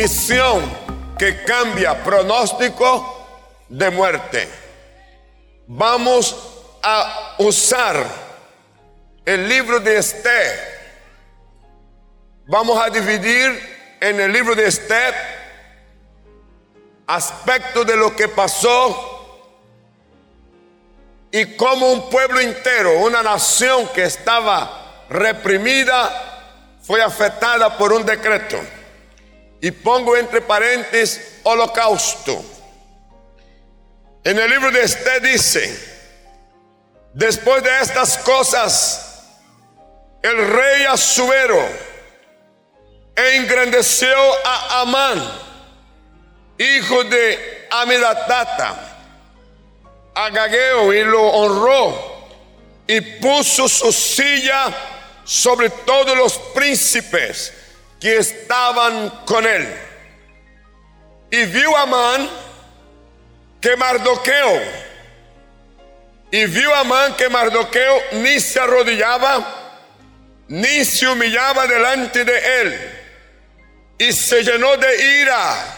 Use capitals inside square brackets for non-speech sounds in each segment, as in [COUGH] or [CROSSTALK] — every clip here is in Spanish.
misión que cambia pronóstico de muerte. Vamos a usar el libro de Esther. Vamos a dividir en el libro de Esther aspectos de lo que pasó y como un pueblo entero, una nación que estaba reprimida, fue afectada por un decreto. Y pongo entre paréntesis holocausto. En el libro de Esté dice, después de estas cosas, el rey Asuero engrandeció a Amán, hijo de Amidatata Agageo y lo honró y puso su silla sobre todos los príncipes que estaban con él. Y vio Amán que Mardoqueo, y vio Amán que Mardoqueo ni se arrodillaba, ni se humillaba delante de él, y se llenó de ira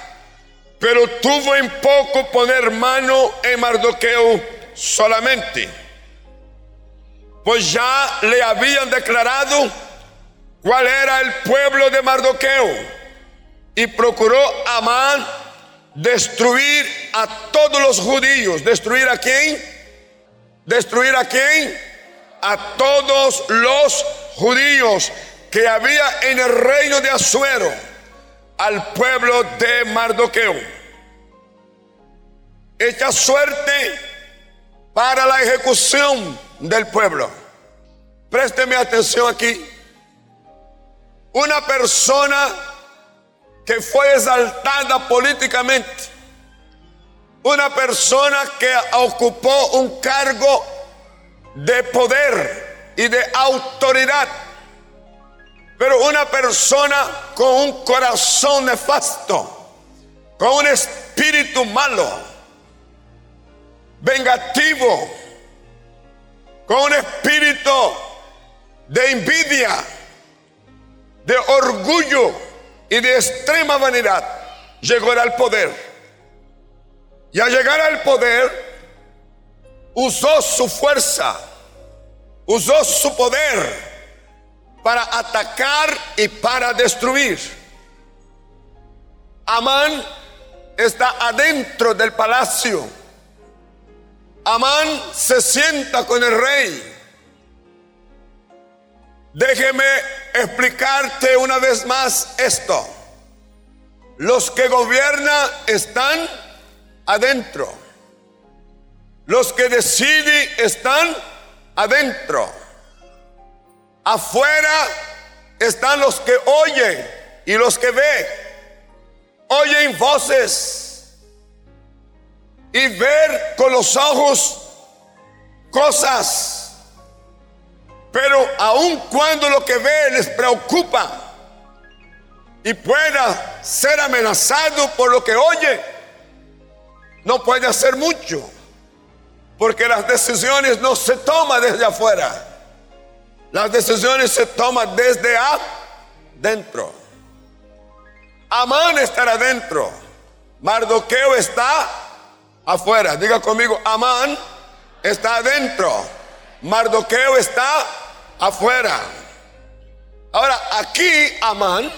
pero tuvo en poco poner mano en Mardoqueo solamente, pues ya le habían declarado cuál era el pueblo de Mardoqueo y procuró Amán destruir a todos los judíos. ¿Destruir a quién? ¿Destruir a quién? A todos los judíos que había en el reino de Asuero al pueblo de Mardoqueo. Echa suerte para la ejecución del pueblo. Présteme atención aquí. Una persona que fue exaltada políticamente. Una persona que ocupó un cargo de poder y de autoridad pero una persona con un corazón nefasto, con un espíritu malo, vengativo, con un espíritu de envidia, de orgullo y de extrema vanidad, llegó al poder. Y al llegar al poder, usó su fuerza, usó su poder para atacar y para destruir. Amán está adentro del palacio. Amán se sienta con el rey. Déjeme explicarte una vez más esto. Los que gobiernan están adentro. Los que deciden están adentro. Afuera están los que oyen y los que ven. Oyen voces y ver con los ojos cosas. Pero aun cuando lo que ve les preocupa y pueda ser amenazado por lo que oye, no puede hacer mucho. Porque las decisiones no se toman desde afuera las decisiones se toman desde adentro. Amán estará adentro. Mardoqueo está afuera. Diga conmigo, Amán está adentro. Mardoqueo está afuera. Ahora, aquí Amán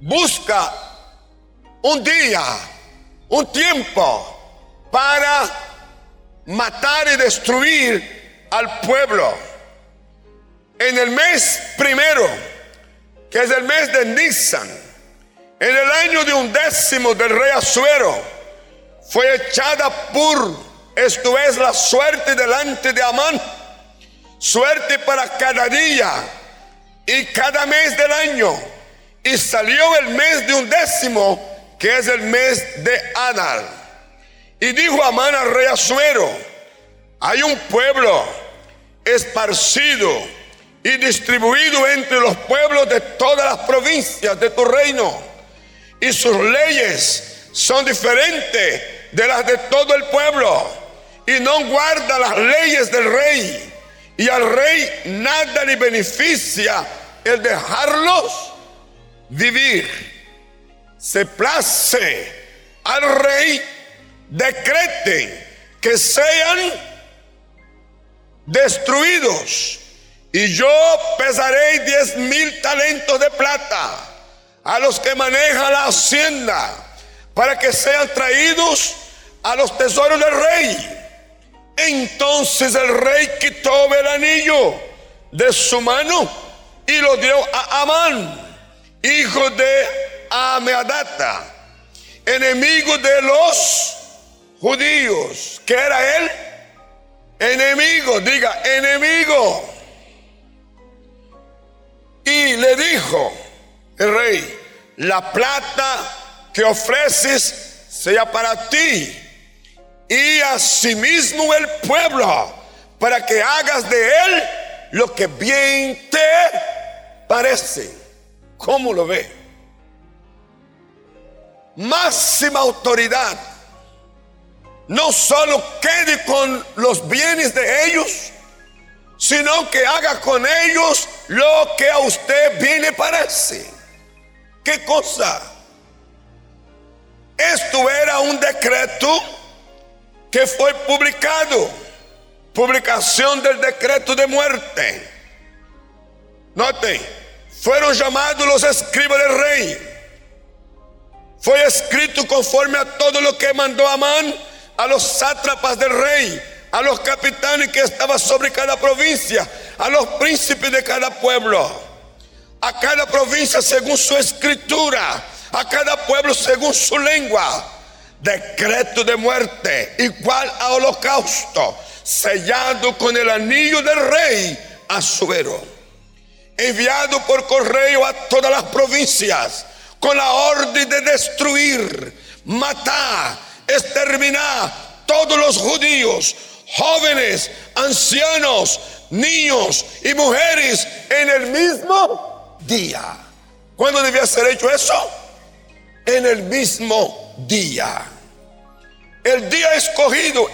busca un día, un tiempo para matar y destruir al pueblo en el mes primero, que es el mes de Nisan, en el año de un décimo del rey Azuero, fue echada por, esto es la suerte delante de Amán, suerte para cada día y cada mes del año. Y salió el mes de un décimo, que es el mes de Adar. Y dijo Amán al rey Azuero, hay un pueblo esparcido y distribuido entre los pueblos de todas las provincias de tu reino. Y sus leyes son diferentes de las de todo el pueblo. Y no guarda las leyes del rey. Y al rey nada le beneficia el dejarlos vivir. se place al rey, decreten que sean destruidos. Y yo pesaré diez mil talentos de plata a los que manejan la hacienda para que sean traídos a los tesoros del rey. Entonces el rey quitó el anillo de su mano y lo dio a Amán, hijo de Ameadata, enemigo de los judíos. ¿Qué era él? Enemigo, diga, enemigo. Y le dijo el rey, la plata que ofreces sea para ti y asimismo el pueblo, para que hagas de él lo que bien te parece. ¿Cómo lo ve? Máxima autoridad. No solo quede con los bienes de ellos, sino que haga con ellos lo que a usted bien le parece. ¿Qué cosa? Esto era un decreto que fue publicado, publicación del decreto de muerte. Noten, fueron llamados los escribas del rey. Fue escrito conforme a todo lo que mandó Amán a los sátrapas del rey, a los capitanes que estaban sobre cada provincia, a los príncipes de cada pueblo, a cada provincia según su escritura, a cada pueblo según su lengua decreto de muerte igual a holocausto, sellado con el anillo del rey Azuero, enviado por correo a todas las provincias con la orden de destruir, matar, exterminar todos los judíos, jóvenes, ancianos, niños y mujeres en el mismo día. ¿Cuándo debía ser hecho eso? En el mismo día. El día escogido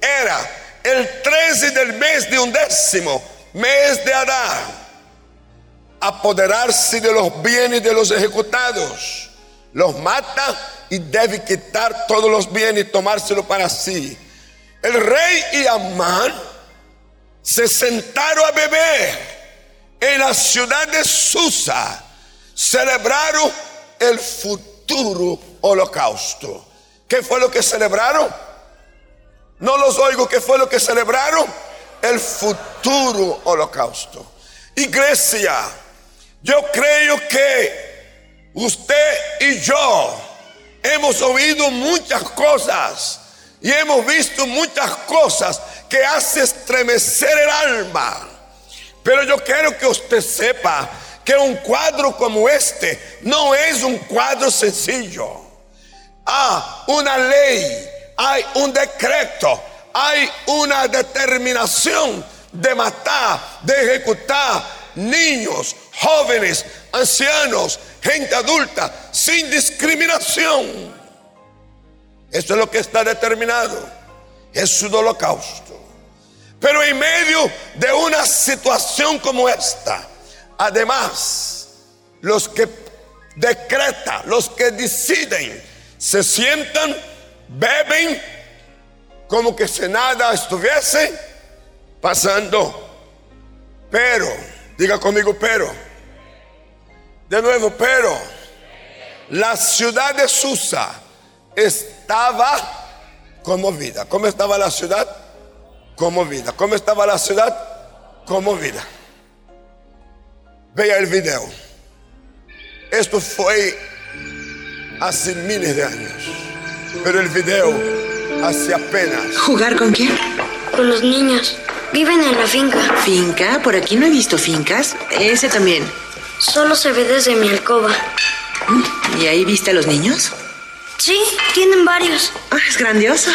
era el 13 del mes de undécimo, mes de Adán. Apoderarse de los bienes de los ejecutados. Los mata y debe quitar todos los bienes y tomárselo para sí. El rey y Amán se sentaron a beber en la ciudad de Susa. Celebraron el futuro holocausto. ¿Qué fue lo que celebraron? No los oigo, ¿qué fue lo que celebraron? El futuro holocausto. Iglesia, yo creo que usted y yo hemos oído muchas cosas y hemos visto muchas cosas que hace estremecer el alma. Pero yo quiero que usted sepa que un cuadro como este no es un cuadro sencillo hay una ley, hay un decreto, hay una determinación de matar, de ejecutar niños, jóvenes, ancianos, gente adulta, sin discriminación. Eso es lo que está determinado. Es un holocausto. Pero en medio de una situación como esta, además, los que decretan, los que deciden, se sientan, beben, como que si nada estuviese pasando. Pero, diga conmigo, pero, de nuevo, pero, la ciudad de Susa estaba conmovida. ¿Cómo estaba la ciudad? Conmovida. ¿Cómo estaba la ciudad? Conmovida. Vea el video. Esto fue hace miles de años. Pero el video hace apenas. ¿Jugar con quién? Con los niños. Viven en la finca. ¿Finca? Por aquí no he visto fincas. Ese también. Solo se ve desde mi alcoba. ¿Y ahí viste a los niños? Sí, tienen varios. Ah, es grandioso.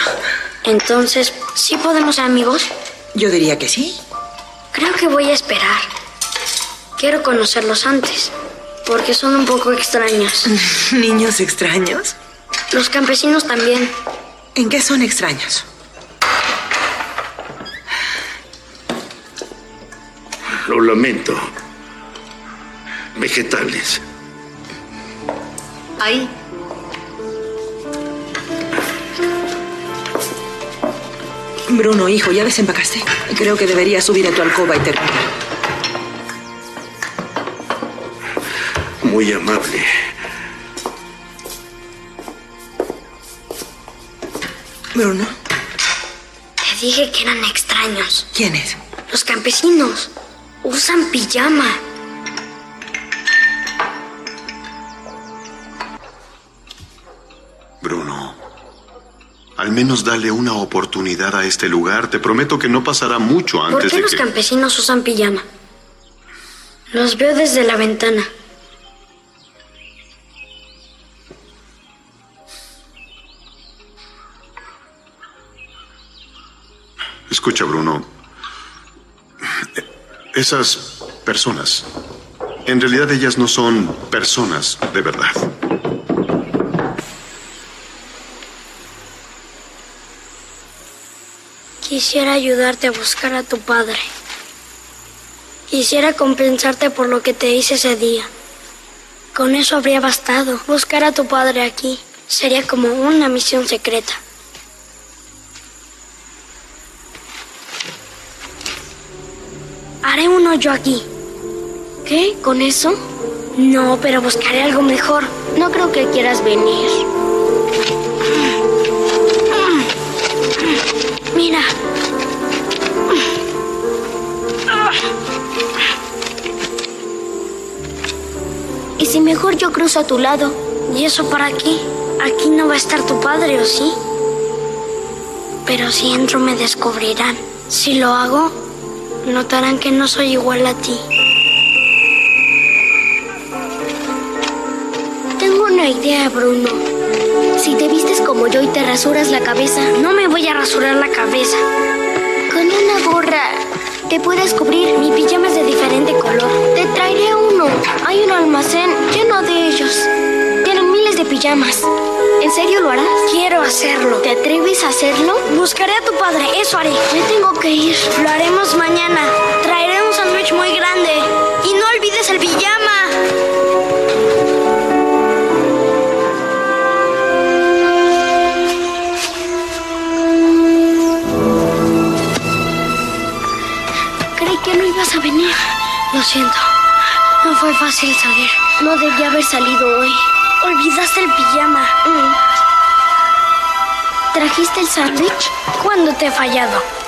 Entonces, ¿sí podemos ser amigos? Yo diría que sí. Creo que voy a esperar. Quiero conocerlos antes porque son un poco extraños. [LAUGHS] ¿Niños extraños? Los campesinos también. ¿En qué son extraños? Lo lamento. Vegetales. Ahí. Bruno, hijo, ¿ya desempacaste? Creo que deberías subir a tu alcoba y terminar. Muy amable. Bruno, Te dije que eran extraños. ¿quién es? Los campesinos usan pijama. Bruno, al menos dale una oportunidad a este lugar. Te prometo que no pasará mucho ¿Por antes qué de los que... campesinos usan pijama? Los veo desde la ventana. Escucha, Bruno. Esas personas, en realidad ellas no son personas de verdad. Quisiera ayudarte a buscar a tu padre. Quisiera compensarte por lo que te hice ese día. Con eso habría bastado. Buscar a tu padre aquí sería como una misión secreta. Haré un hoyo aquí. ¿Qué? ¿Con eso? No, pero buscaré algo mejor. No creo que quieras venir. Mira. ¿Y si mejor yo cruzo a tu lado? ¿Y eso para qué? Aquí no va a estar tu padre, ¿o sí? Pero si entro me descubrirán. Si lo hago, notarán que no soy igual a ti. Tengo una idea, Bruno. Si te vistes como yo y te rasuras la cabeza, no me voy a rasurar la cabeza. Con una gorra te puedes cubrir. Mi pijama de diferente color. Te traeré uno. Hay un almacén lleno de ellos. Tienen miles de pijamas. ¿En serio lo harás? Quiero hacerlo. ¿Te atreves a hacerlo? Buscaré a tu padre. Eso haré. Me tengo que ir. Lo haremos mañana. Traeré un sándwich muy grande. Y no olvides el pijama. Que no ibas a venir. Lo siento. No fue fácil salir. No debía haber salido hoy. Olvidaste el pijama. Mm. ¿Trajiste el sándwich? ¿Cuándo te he fallado?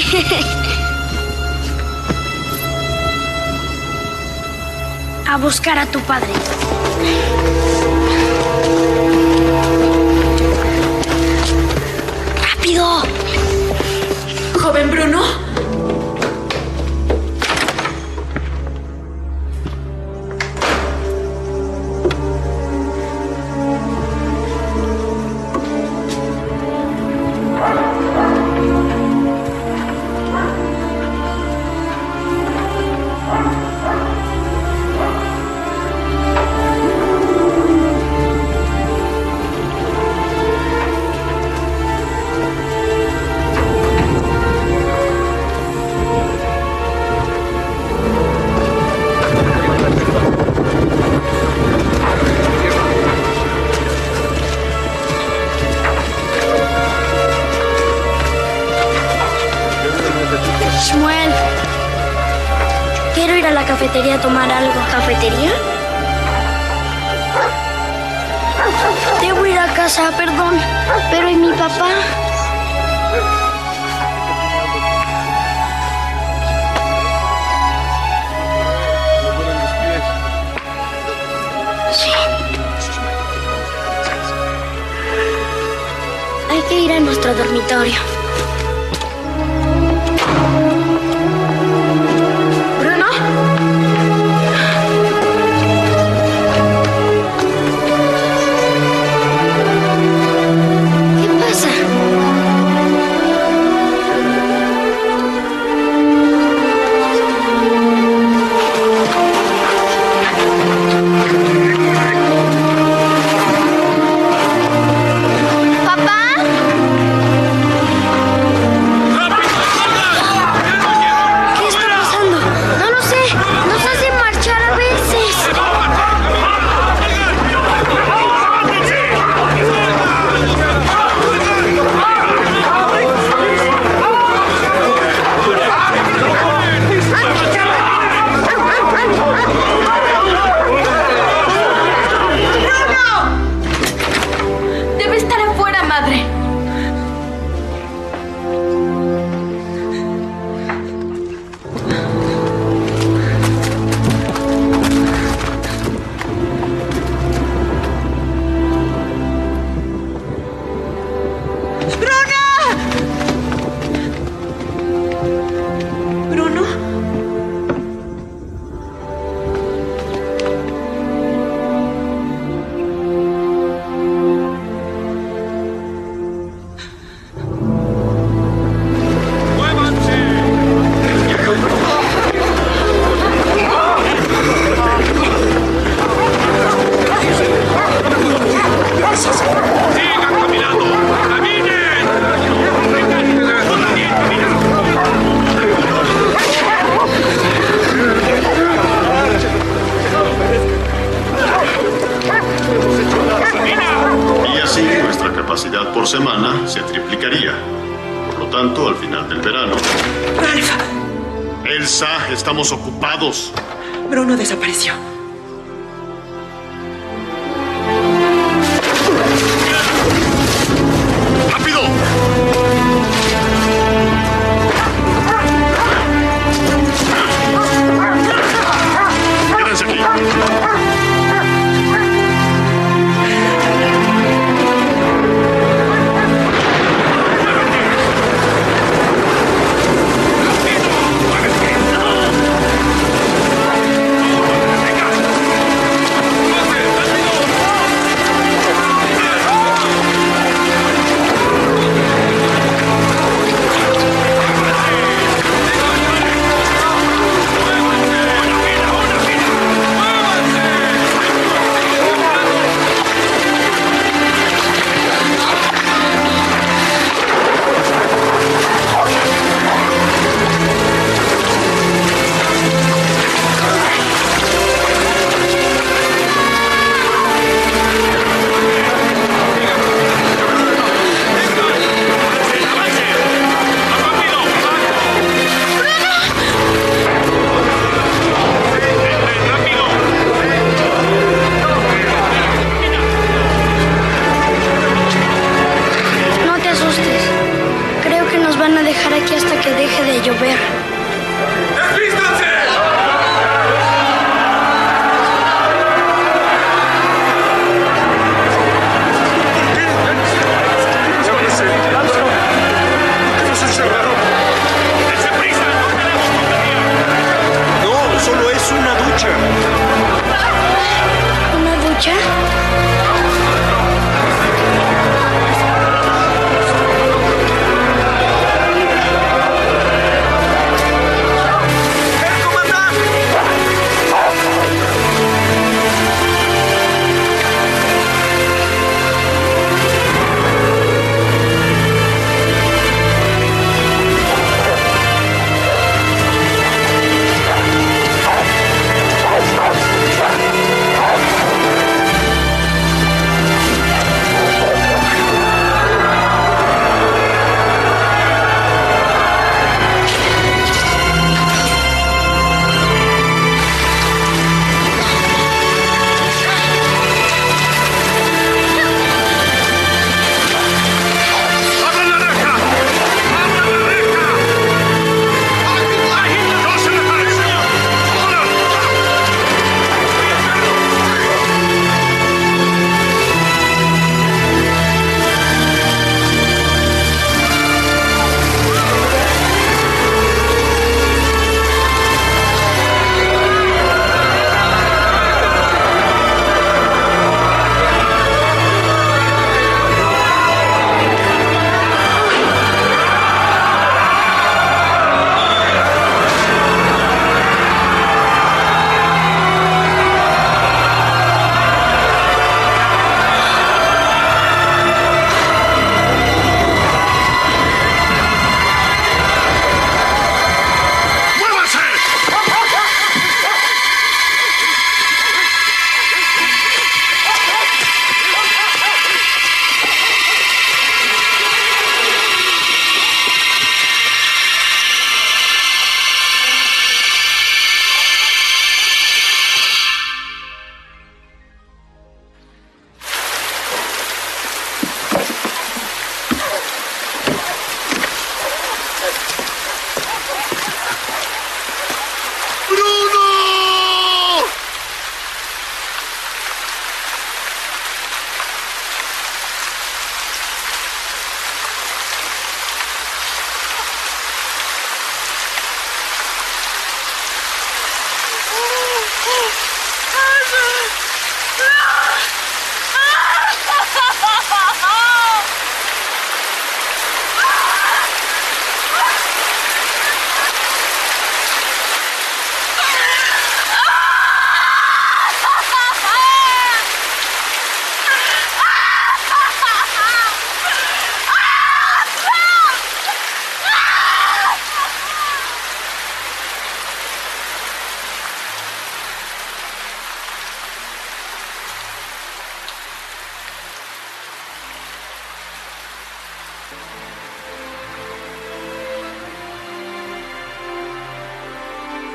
[LAUGHS] A buscar a tu padre. ¡Rápido! Joven Bruno. a tomar algo. ¿Cafetería? Debo ir a casa, perdón. Pero ¿y mi papá? Sí. Hay que ir a nuestro dormitorio.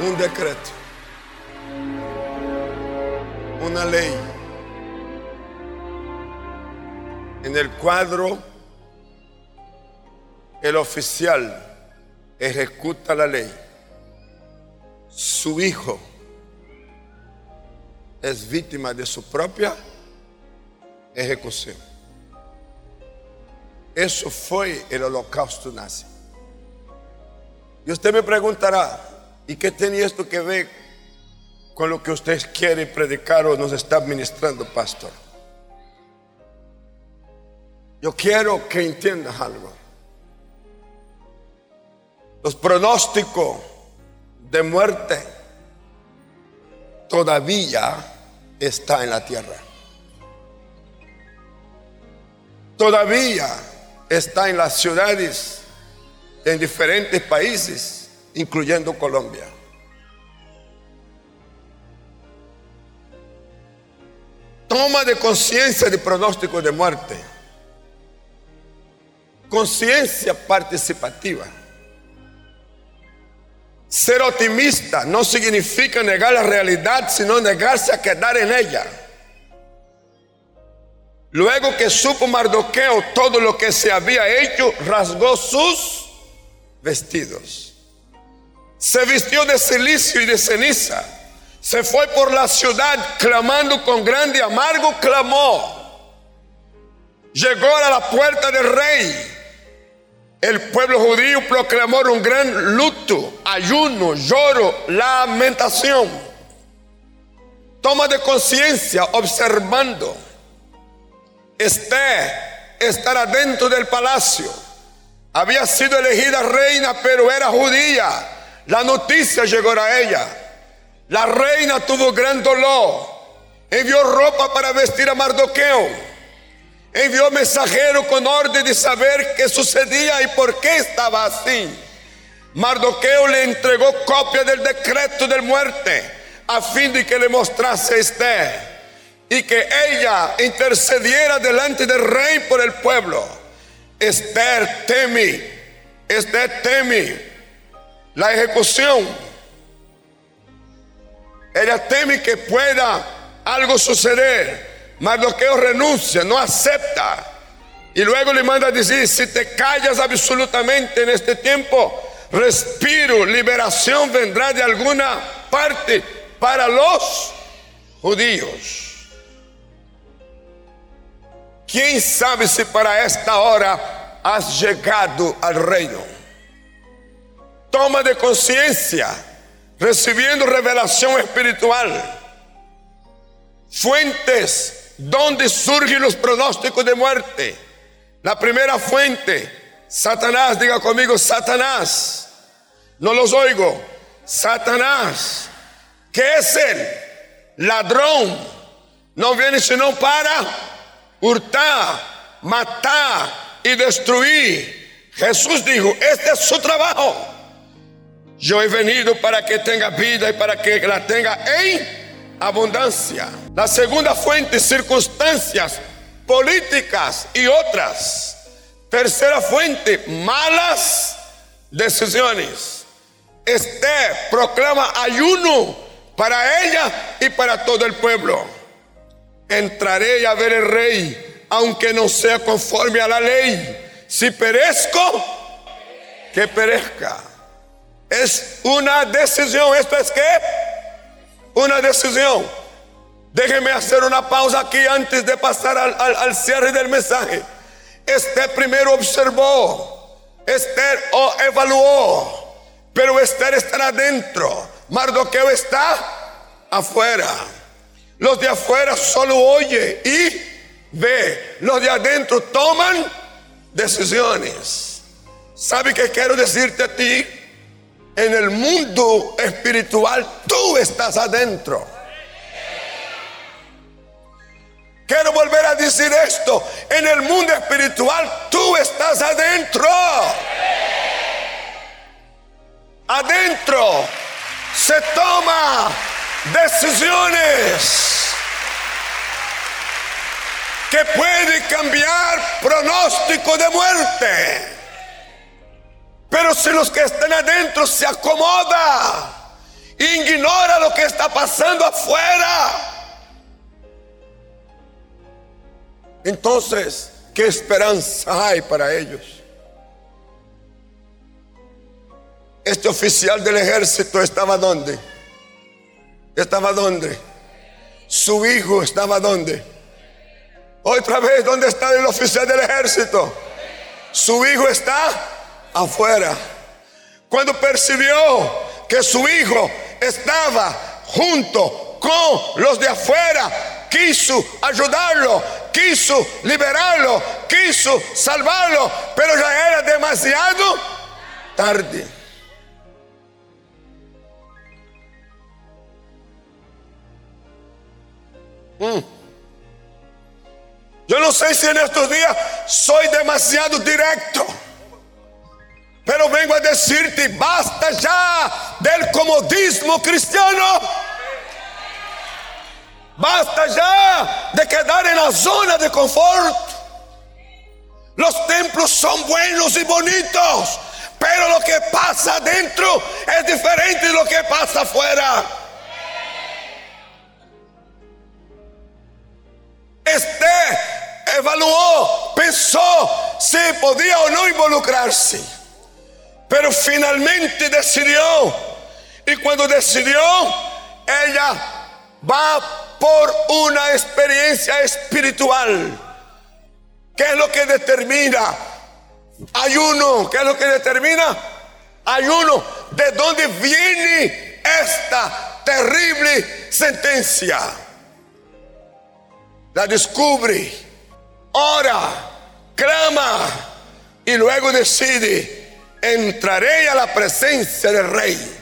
Un decreto, una ley en el cuadro el oficial ejecuta la ley. Su hijo es víctima de su propia ejecución. Eso fue el holocausto nazi. Y usted me preguntará, ¿y qué tenía esto que ver con lo que usted quiere predicar o nos está administrando, pastor? Yo quiero que entiendas algo. Los pronósticos de muerte todavía está en la tierra. Todavía está en las ciudades en diferentes países, incluyendo Colombia. Toma de conciencia de pronóstico de muerte. Conciencia participativa. Ser optimista no significa negar la realidad, sino negarse a quedar en ella. Luego que supo Mardoqueo todo lo que se había hecho, rasgó sus vestidos. Se vistió de silicio y de ceniza. Se fue por la ciudad clamando con grande amargo clamó. Llegó a la puerta del rey el pueblo judío proclamó un gran luto, ayuno, lloro, lamentación. Toma de conciencia observando. Esté estará dentro del palacio. Había sido elegida reina, pero era judía. La noticia llegó a ella. La reina tuvo gran dolor. Envió ropa para vestir a Mardoqueo envió mensajero con orden de saber qué sucedía y por qué estaba así. Mardoqueo le entregó copia del decreto de muerte a fin de que le mostrase a Esther y que ella intercediera delante del rey por el pueblo. Esther teme, Esther teme la ejecución. Ella teme que pueda algo suceder. Mardoqueo renuncia, no acepta. Y luego le manda a decir, si te callas absolutamente en este tiempo, respiro, liberación vendrá de alguna parte para los judíos. ¿Quién sabe si para esta hora has llegado al reino? Toma de conciencia, recibiendo revelación espiritual, fuentes ¿Dónde surgen los pronósticos de muerte? La primera fuente, Satanás, diga conmigo, Satanás. No los oigo. Satanás, ¿qué es él? Ladrón. No viene sino para hurtar, matar y destruir. Jesús dijo, este es su trabajo. Yo he venido para que tenga vida y para que la tenga en abundancia. La segunda fuente, circunstancias políticas y otras. Tercera fuente, malas decisiones. Este proclama ayuno para ella y para todo el pueblo. Entraré a ver el rey, aunque no sea conforme a la ley. Si perezco, que perezca. Es una decisión. ¿Esto es qué? una decisión. Déjeme hacer una pausa aquí antes de pasar al, cierre del mensaje. Esther primero observó, Esther evaluó, pero Esther está adentro. Mardoqueo está afuera. Los de afuera solo oye y ve. Los de adentro toman decisiones. ¿Sabe qué quiero decirte a ti? En el mundo espiritual tú estás adentro. Quiero volver a decir esto. En el mundo espiritual tú estás adentro. Adentro se toma decisiones que pueden cambiar pronóstico de muerte. Pero si los que están adentro se acomodan Ignora lo que está pasando afuera. Entonces, ¿qué esperanza hay para ellos? Este oficial del ejército estaba donde? ¿Estaba donde? Su hijo estaba donde? Otra vez, ¿dónde está el oficial del ejército? Su hijo está afuera. Cuando percibió que su hijo estaba junto con los de afuera, quiso ayudarlo, quiso liberarlo, quiso salvarlo, pero ya era demasiado tarde. Mm. Yo no sé si en estos días soy demasiado directo. Pero vengo a decirte, basta ya del comodismo cristiano. Basta ya de quedar en la zona de confort. Los templos son buenos y bonitos, pero lo que pasa adentro es diferente de lo que pasa afuera. Este evaluó, pensó si podía o no involucrarse, pero finalmente decidió. Y cuando decidió, ella va por una experiencia espiritual. ¿Qué es lo que determina? Ayuno. ¿Qué es lo que determina? Ayuno. ¿De dónde viene esta terrible sentencia? La descubre, ora, clama y luego decide, entraré a la presencia del rey,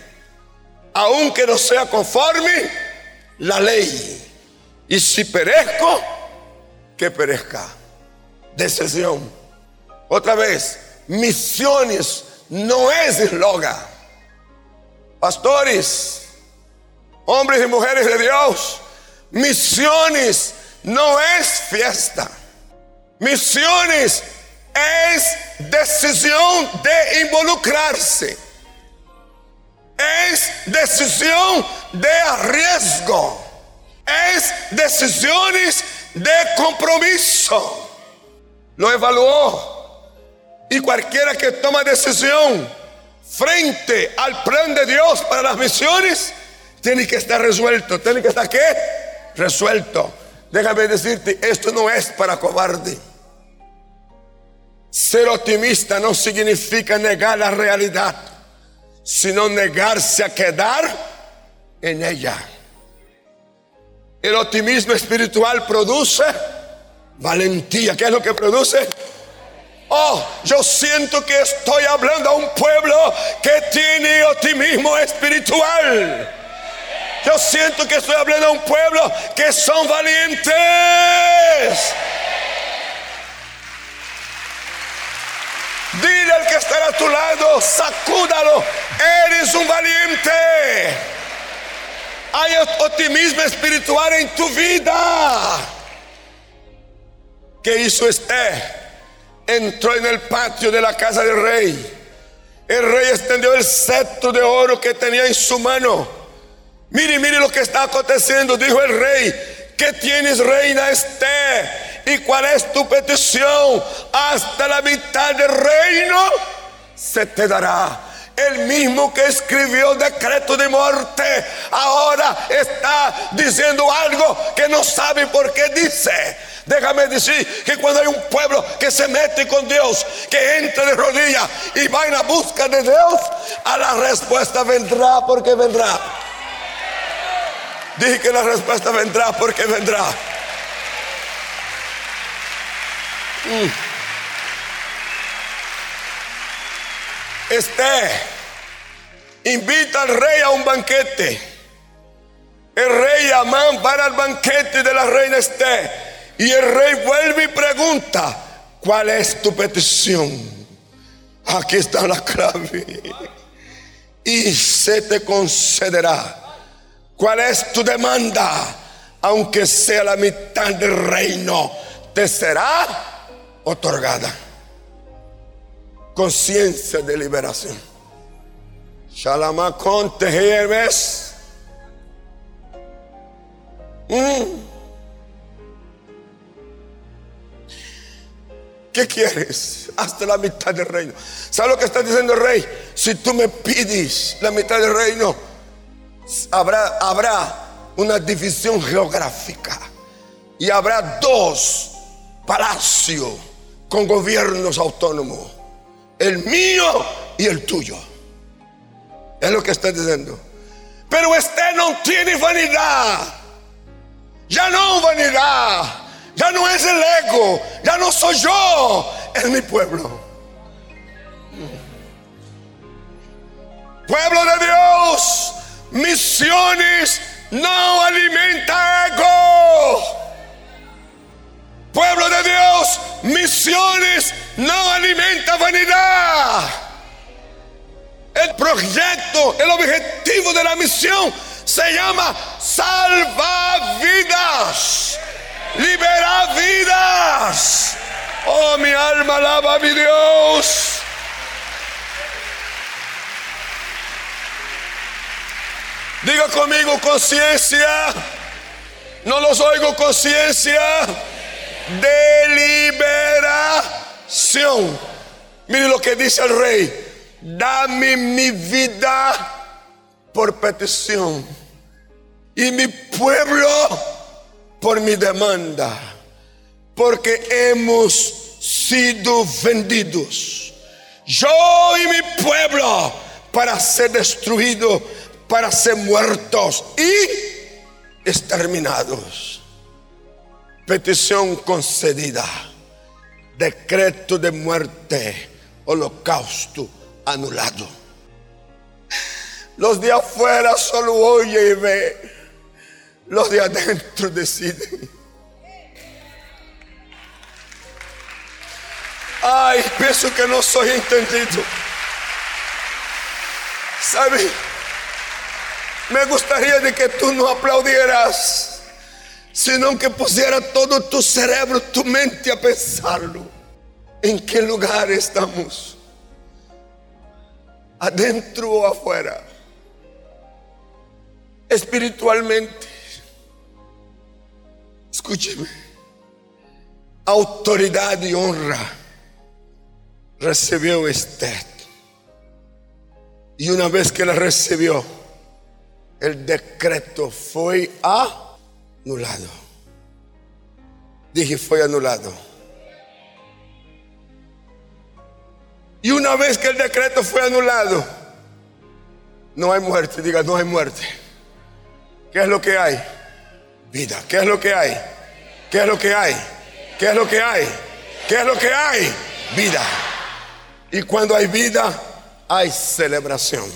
aunque no sea conforme la ley. Y si perezco, que perezca. Decisión. Otra vez, misiones no es eslogan. Pastores, hombres y mujeres de Dios, misiones no es fiesta. Misiones es decisión de involucrarse. Es decisión de riesgo es decisiones de compromiso. Lo evaluó. Y cualquiera que toma decisión frente al plan de Dios para las misiones, tiene que estar resuelto. Tiene que estar qué? Resuelto. Déjame decirte, esto no es para cobarde. Ser optimista no significa negar la realidad, sino negarse a quedar en ella. El optimismo espiritual produce valentía. ¿Qué es lo que produce? Oh, yo siento que estoy hablando a un pueblo que tiene optimismo espiritual. Yo siento que estoy hablando a un pueblo que son valientes. Dile al que está a tu lado, sacúdalo, eres un valiente. Hay optimismo espiritual en tu vida. ¿Qué hizo Esther? Entró en el patio de la casa del rey. El rey extendió el cetro de oro que tenía en su mano. Mire, mire lo que está aconteciendo, dijo el rey. ¿Qué tienes, reina Esther? ¿Y cuál es tu petición? Hasta la mitad del reino se te dará el mismo que escribió el decreto de muerte, ahora está diciendo algo que no sabe por qué dice. Déjame decir que cuando hay un pueblo que se mete con Dios, que entra de rodillas y va en la busca de Dios, a la respuesta vendrá porque vendrá. Dije que la respuesta vendrá porque vendrá. Mm. Este invita al rey a un banquete. El rey Amán para el banquete de la reina Esté. Y el rey vuelve y pregunta, ¿cuál es tu petición? Aquí está la clave. Y se te concederá. ¿Cuál es tu demanda? Aunque sea la mitad del reino, te será otorgada conciencia de liberación. Shalamacon Tejemes. Mm. ¿Qué quieres? Hasta la mitad del reino. ¿Sabes lo que está diciendo el rey? Si tú me pides la mitad del reino, habrá, habrá una división geográfica y habrá dos palacios con gobiernos autónomos. El mío y el tuyo. Es lo que está diciendo. Pero este no tiene vanidad. Ya no vanidad. Ya no es el ego. Ya no soy yo. Es mi pueblo. Pueblo de Dios. Misiones no alimenta ego. Pueblo de Dios, misiones no alimenta vanidad. El proyecto, el objetivo de la misión se llama salvar vidas, liberar vidas. Oh, mi alma alaba a mi Dios. Diga conmigo conciencia. No los oigo conciencia. Deliberación. Mire lo que dice el rey. Dame mi vida por petición. Y mi pueblo por mi demanda. Porque hemos sido vendidos. Yo y mi pueblo para ser destruidos para ser muertos y exterminados. Petición concedida. Decreto de muerte. Holocausto anulado. Los de afuera solo oye y ve. Los de adentro deciden. Ay, pienso que no soy entendido. ¿Sabe? Me gustaría de que tú no aplaudieras, sino que pusiera todo tu cerebro, tu mente a pensarlo. ¿En qué lugar estamos? ¿Adentro o afuera? Espiritualmente. Escúcheme. Autoridad y honra recibió usted. Y una vez que la recibió, el decreto fue anulado. Dije, fue anulado. Y una vez que el decreto fue anulado, no hay muerte. Diga, no hay muerte. ¿Qué es lo que hay? Vida. ¿Qué es lo que hay? ¿Qué es lo que hay? ¿Qué es lo que hay? ¿Qué es lo que hay? Vida. Y cuando hay vida, hay celebración.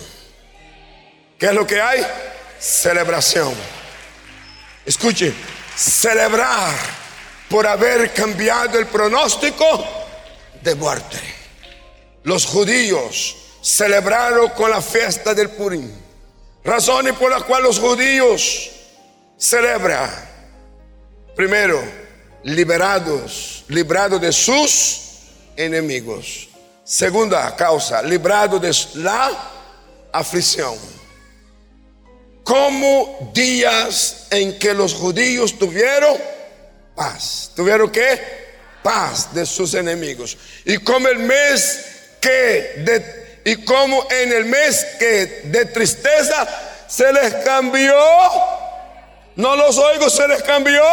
¿Qué es lo que hay? celebración. Escuche, celebrar por haber cambiado el pronóstico de muerte. Los judíos celebraron con la fiesta del Purim. Razones por las cuales los judíos celebran. Primero, liberados, librados de sus enemigos. Segunda causa, librado de la aflicción como días en que los judíos tuvieron paz. ¿Tuvieron qué? Paz de sus enemigos. Y como el mes que de, y como en el mes que de tristeza se les cambió, no los oigo, se les cambió.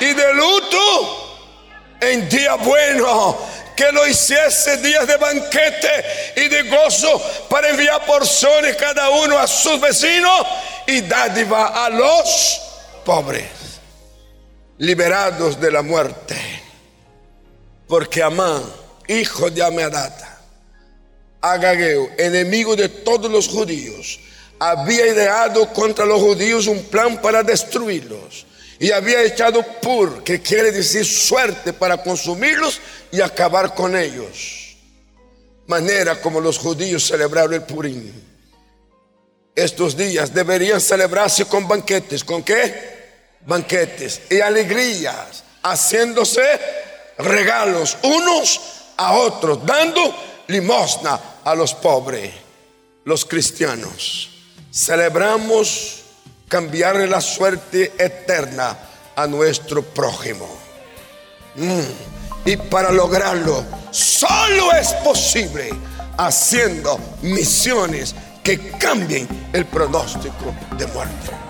Y de luto en día bueno que lo hiciese días de banquete y de gozo para enviar porciones cada uno a sus vecinos y dádiva a los pobres, liberados de la muerte. Porque Amán, hijo de Amedata, Agageo, enemigo de todos los judíos, había ideado contra los judíos un plan para destruirlos y había echado pur, que quiere decir suerte, para consumirlos y acabar con ellos. Manera como los judíos celebraron el Purim. Estos días deberían celebrarse con banquetes. ¿Con qué? Banquetes y alegrías, haciéndose regalos unos a otros, dando limosna a los pobres. los cristianos celebramos cambiarle la suerte eterna a nuestro prójimo. Mm. Y para lograrlo, solo es posible haciendo misiones que cambien el pronóstico de muerte.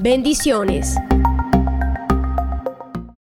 Bendiciones.